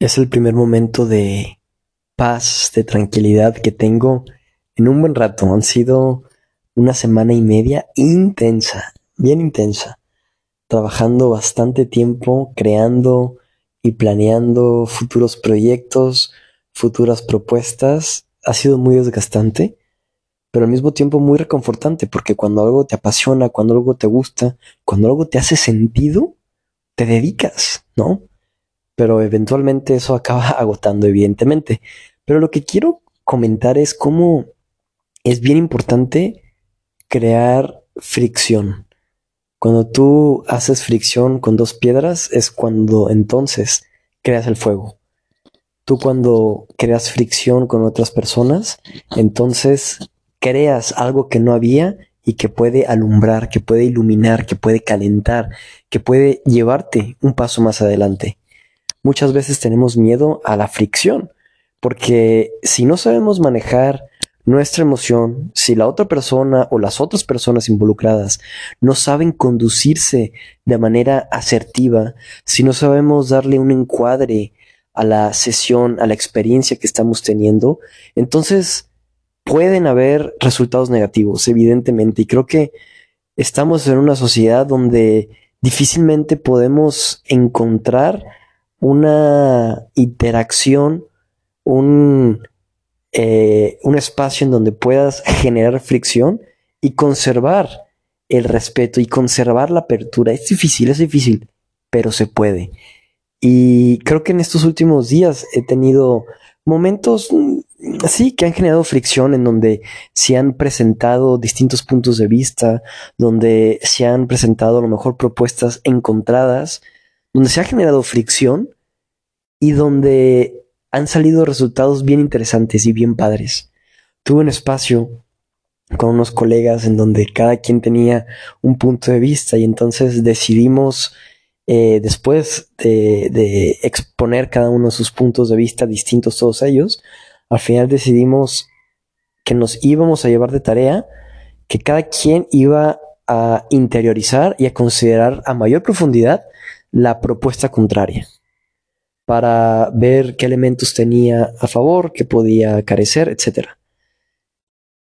Es el primer momento de paz, de tranquilidad que tengo en un buen rato. Han sido una semana y media intensa, bien intensa, trabajando bastante tiempo, creando y planeando futuros proyectos, futuras propuestas. Ha sido muy desgastante, pero al mismo tiempo muy reconfortante, porque cuando algo te apasiona, cuando algo te gusta, cuando algo te hace sentido, te dedicas, ¿no? Pero eventualmente eso acaba agotando, evidentemente. Pero lo que quiero comentar es cómo es bien importante crear fricción. Cuando tú haces fricción con dos piedras es cuando entonces creas el fuego. Tú cuando creas fricción con otras personas, entonces creas algo que no había y que puede alumbrar, que puede iluminar, que puede calentar, que puede llevarte un paso más adelante. Muchas veces tenemos miedo a la fricción, porque si no sabemos manejar nuestra emoción, si la otra persona o las otras personas involucradas no saben conducirse de manera asertiva, si no sabemos darle un encuadre a la sesión, a la experiencia que estamos teniendo, entonces pueden haber resultados negativos, evidentemente. Y creo que estamos en una sociedad donde difícilmente podemos encontrar una interacción, un eh, un espacio en donde puedas generar fricción y conservar el respeto y conservar la apertura. Es difícil, es difícil, pero se puede. Y creo que en estos últimos días he tenido momentos, mm, sí, que han generado fricción en donde se han presentado distintos puntos de vista, donde se han presentado a lo mejor propuestas encontradas, donde se ha generado fricción y donde han salido resultados bien interesantes y bien padres. Tuve un espacio con unos colegas en donde cada quien tenía un punto de vista y entonces decidimos, eh, después de, exponer cada uno sus puntos de vista distintos todos ellos, al final decidimos que nos íbamos a llevar de tarea, que cada quien iba a interiorizar y a considerar a mayor profundidad la propuesta contraria para ver qué elementos tenía a favor, qué podía carecer, etc.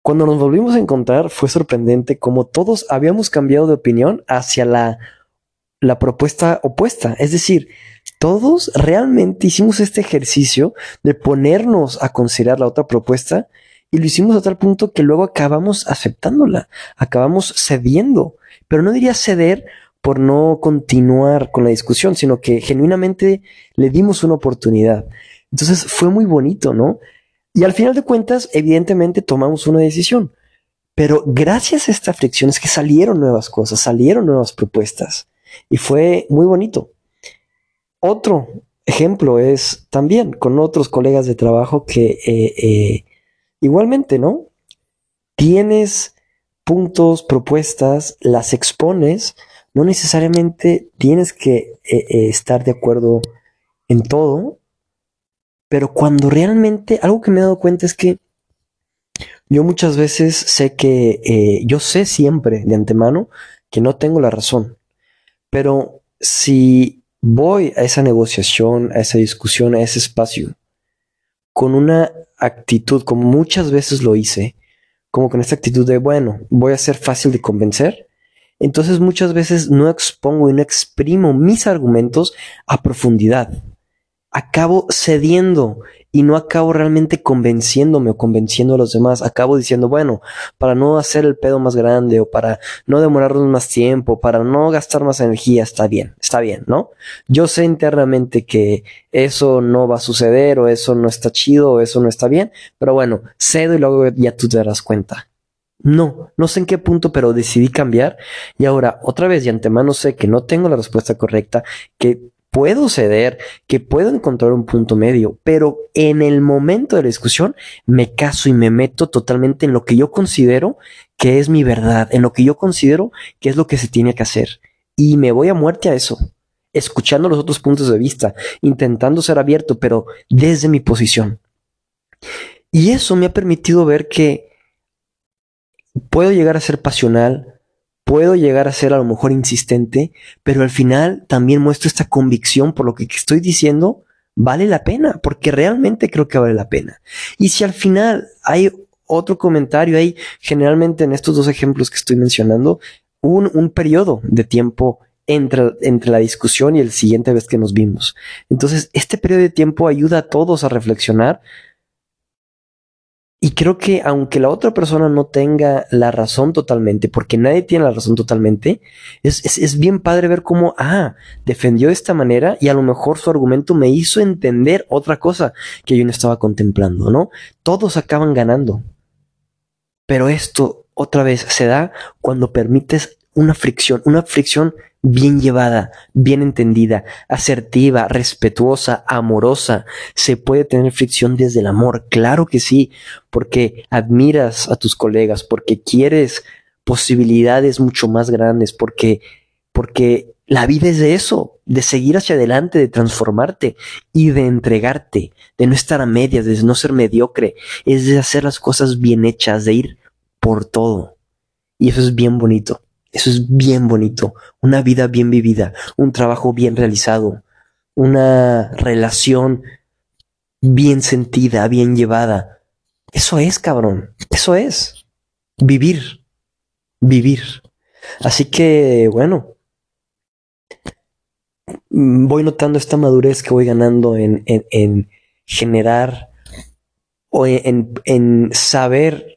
Cuando nos volvimos a encontrar fue sorprendente como todos habíamos cambiado de opinión hacia la, la propuesta opuesta. Es decir, todos realmente hicimos este ejercicio de ponernos a considerar la otra propuesta y lo hicimos a tal punto que luego acabamos aceptándola, acabamos cediendo, pero no diría ceder por no continuar con la discusión, sino que genuinamente le dimos una oportunidad. Entonces fue muy bonito, ¿no? Y al final de cuentas, evidentemente tomamos una decisión. Pero gracias a esta fricción es que salieron nuevas cosas, salieron nuevas propuestas. Y fue muy bonito. Otro ejemplo es también con otros colegas de trabajo que eh, eh, igualmente, ¿no? Tienes puntos, propuestas, las expones, no necesariamente tienes que eh, eh, estar de acuerdo en todo, pero cuando realmente algo que me he dado cuenta es que yo muchas veces sé que eh, yo sé siempre de antemano que no tengo la razón, pero si voy a esa negociación, a esa discusión, a ese espacio, con una actitud, como muchas veces lo hice, como con esta actitud de, bueno, voy a ser fácil de convencer, entonces muchas veces no expongo y no exprimo mis argumentos a profundidad. Acabo cediendo y no acabo realmente convenciéndome o convenciendo a los demás. Acabo diciendo, bueno, para no hacer el pedo más grande o para no demorarnos más tiempo, para no gastar más energía, está bien, está bien, ¿no? Yo sé internamente que eso no va a suceder o eso no está chido o eso no está bien, pero bueno, cedo y luego ya tú te darás cuenta. No, no sé en qué punto, pero decidí cambiar y ahora otra vez de antemano sé que no tengo la respuesta correcta, que puedo ceder, que puedo encontrar un punto medio, pero en el momento de la discusión me caso y me meto totalmente en lo que yo considero que es mi verdad, en lo que yo considero que es lo que se tiene que hacer. Y me voy a muerte a eso, escuchando los otros puntos de vista, intentando ser abierto, pero desde mi posición. Y eso me ha permitido ver que puedo llegar a ser pasional, puedo llegar a ser a lo mejor insistente, pero al final también muestro esta convicción por lo que estoy diciendo, vale la pena, porque realmente creo que vale la pena. Y si al final hay otro comentario ahí, generalmente en estos dos ejemplos que estoy mencionando, un, un periodo de tiempo entre, entre, la discusión y el siguiente vez que nos vimos. Entonces, este periodo de tiempo ayuda a todos a reflexionar y creo que aunque la otra persona no tenga la razón totalmente, porque nadie tiene la razón totalmente, es, es, bien padre ver cómo, ah, defendió de esta manera y a lo mejor su argumento me hizo entender otra cosa que yo no estaba contemplando, ¿no? Todos acaban ganando. Pero esto otra vez se da cuando permites una fricción, una fricción bien llevada, bien entendida, asertiva, respetuosa, amorosa. Se puede tener fricción desde el amor, claro que sí, porque admiras a tus colegas, porque quieres posibilidades mucho más grandes, porque, porque la vida es de eso, de seguir hacia adelante, de transformarte y de entregarte, de no estar a medias, de no ser mediocre, es de hacer las cosas bien hechas, de ir por todo. Y eso es bien bonito. Eso es bien bonito. Una vida bien vivida, un trabajo bien realizado, una relación bien sentida, bien llevada. Eso es, cabrón. Eso es. Vivir. Vivir. Así que, bueno. Voy notando esta madurez que voy ganando en, en, generar o en, en saber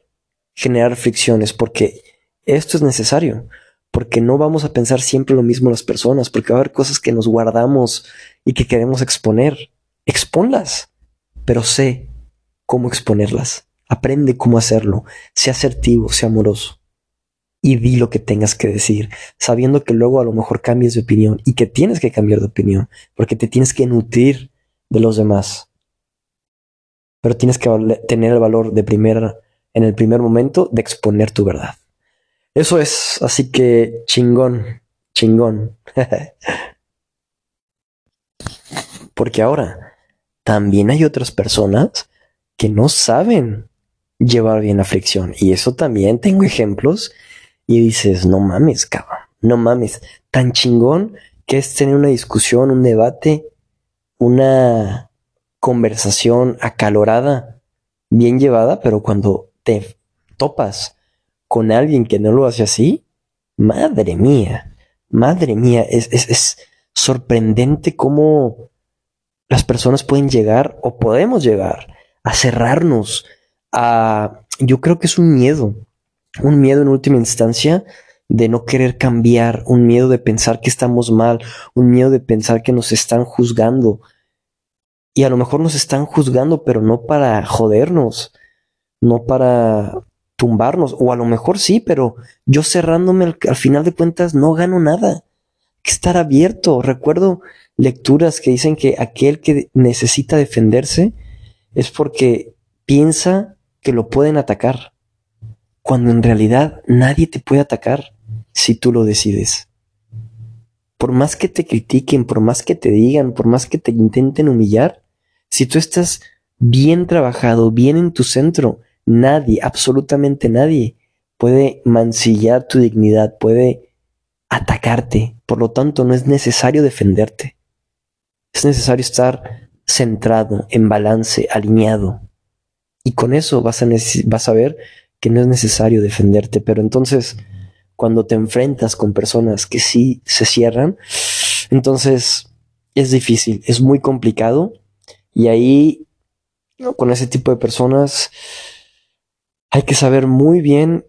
generar fricciones, porque esto es necesario porque no vamos a pensar siempre lo mismo las personas, porque va a haber cosas que nos guardamos y que queremos exponer. Exponlas, pero sé cómo exponerlas. Aprende cómo hacerlo. Sea asertivo, sea amoroso. Y di lo que tengas que decir, sabiendo que luego a lo mejor cambies de opinión y que tienes que cambiar de opinión, porque te tienes que nutrir de los demás. Pero tienes que tener el valor de primera, en el primer momento, de exponer tu verdad. Eso es, así que chingón, chingón. Porque ahora también hay otras personas que no saben llevar bien la fricción. Y eso también tengo ejemplos. Y dices, no mames, cabrón, no mames. Tan chingón que es tener una discusión, un debate, una conversación acalorada, bien llevada, pero cuando te topas con alguien que no lo hace así, madre mía, madre mía, es, es, sorprendente cómo las personas pueden llegar o podemos llegar a cerrarnos a, yo creo que es un miedo, un miedo en última instancia de no querer cambiar, un miedo de pensar que estamos mal, un miedo de pensar que nos están juzgando. Y a lo mejor nos están juzgando, pero no para jodernos, no para tumbarnos, o a lo mejor sí, pero yo cerrándome al, final de cuentas no gano nada. Hay que estar abierto. Recuerdo lecturas que dicen que aquel que necesita defenderse es porque piensa que lo pueden atacar, cuando en realidad nadie te puede atacar si tú lo decides. Por más que te critiquen, por más que te digan, por más que te intenten humillar, si tú estás bien trabajado, bien en tu centro, Nadie, absolutamente nadie puede mancillar tu dignidad, puede atacarte. Por lo tanto, no es necesario defenderte. Es necesario estar centrado, en balance, alineado. Y con eso vas a, vas a ver que no es necesario defenderte. Pero entonces, cuando te enfrentas con personas que sí se cierran, entonces es difícil, es muy complicado. Y ahí, con ese tipo de personas, hay que saber muy bien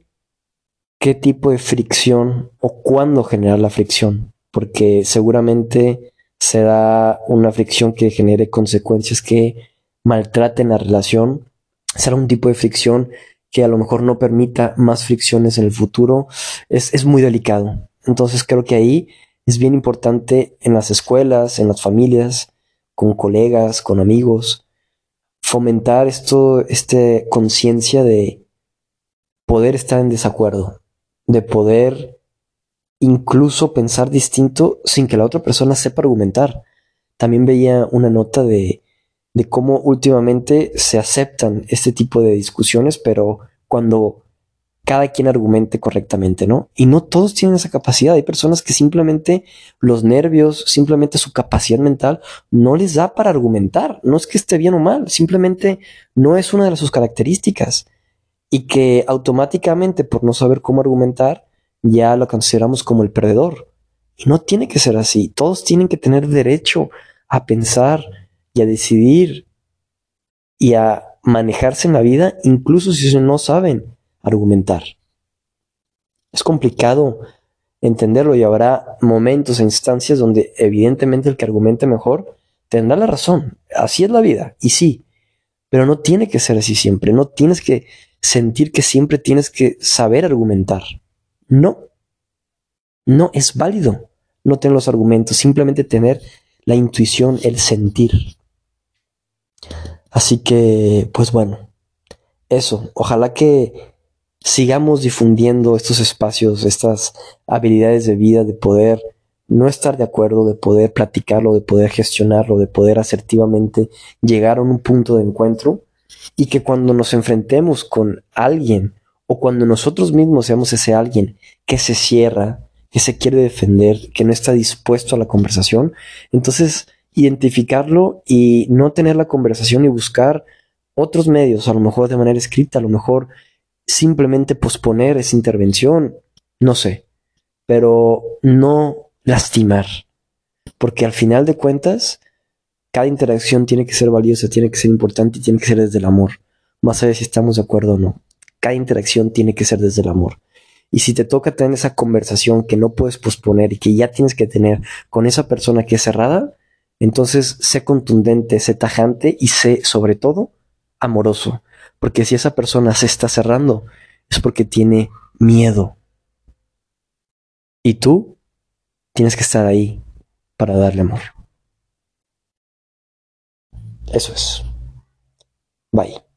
qué tipo de fricción o cuándo generar la fricción, porque seguramente será una fricción que genere consecuencias que maltraten la relación, será un tipo de fricción que a lo mejor no permita más fricciones en el futuro, es, es muy delicado. Entonces creo que ahí es bien importante en las escuelas, en las familias, con colegas, con amigos, fomentar esto, este conciencia de poder estar en desacuerdo, de poder incluso pensar distinto sin que la otra persona sepa argumentar. También veía una nota de, de cómo últimamente se aceptan este tipo de discusiones, pero cuando cada quien argumente correctamente, ¿no? Y no todos tienen esa capacidad. Hay personas que simplemente los nervios, simplemente su capacidad mental no les da para argumentar. No es que esté bien o mal, simplemente no es una de sus características. Y que automáticamente por no saber cómo argumentar, ya lo consideramos como el perdedor. Y no tiene que ser así. Todos tienen que tener derecho a pensar y a decidir y a manejarse en la vida, incluso si no saben argumentar. Es complicado entenderlo y habrá momentos e instancias donde evidentemente el que argumente mejor tendrá la razón. Así es la vida, y sí, pero no tiene que ser así siempre. No tienes que sentir que siempre tienes que saber argumentar. No, no es válido no tener los argumentos, simplemente tener la intuición, el sentir. Así que, pues bueno, eso, ojalá que sigamos difundiendo estos espacios, estas habilidades de vida, de poder no estar de acuerdo, de poder platicarlo, de poder gestionarlo, de poder asertivamente llegar a un punto de encuentro y que cuando nos enfrentemos con alguien o cuando nosotros mismos seamos ese alguien que se cierra, que se quiere defender, que no está dispuesto a la conversación, entonces identificarlo y no tener la conversación y buscar otros medios, a lo mejor de manera escrita, a lo mejor simplemente posponer esa intervención, no sé, pero no lastimar, porque al final de cuentas, cada interacción tiene que ser valiosa, tiene que ser importante y tiene que ser desde el amor, más allá de si estamos de acuerdo o no. Cada interacción tiene que ser desde el amor. Y si te toca tener esa conversación que no puedes posponer y que ya tienes que tener con esa persona que es cerrada, entonces sé contundente, sé tajante y sé, sobre todo, amoroso. Porque si esa persona se está cerrando, es porque tiene miedo. Y tú tienes que estar ahí para darle amor. Eso es. Bye.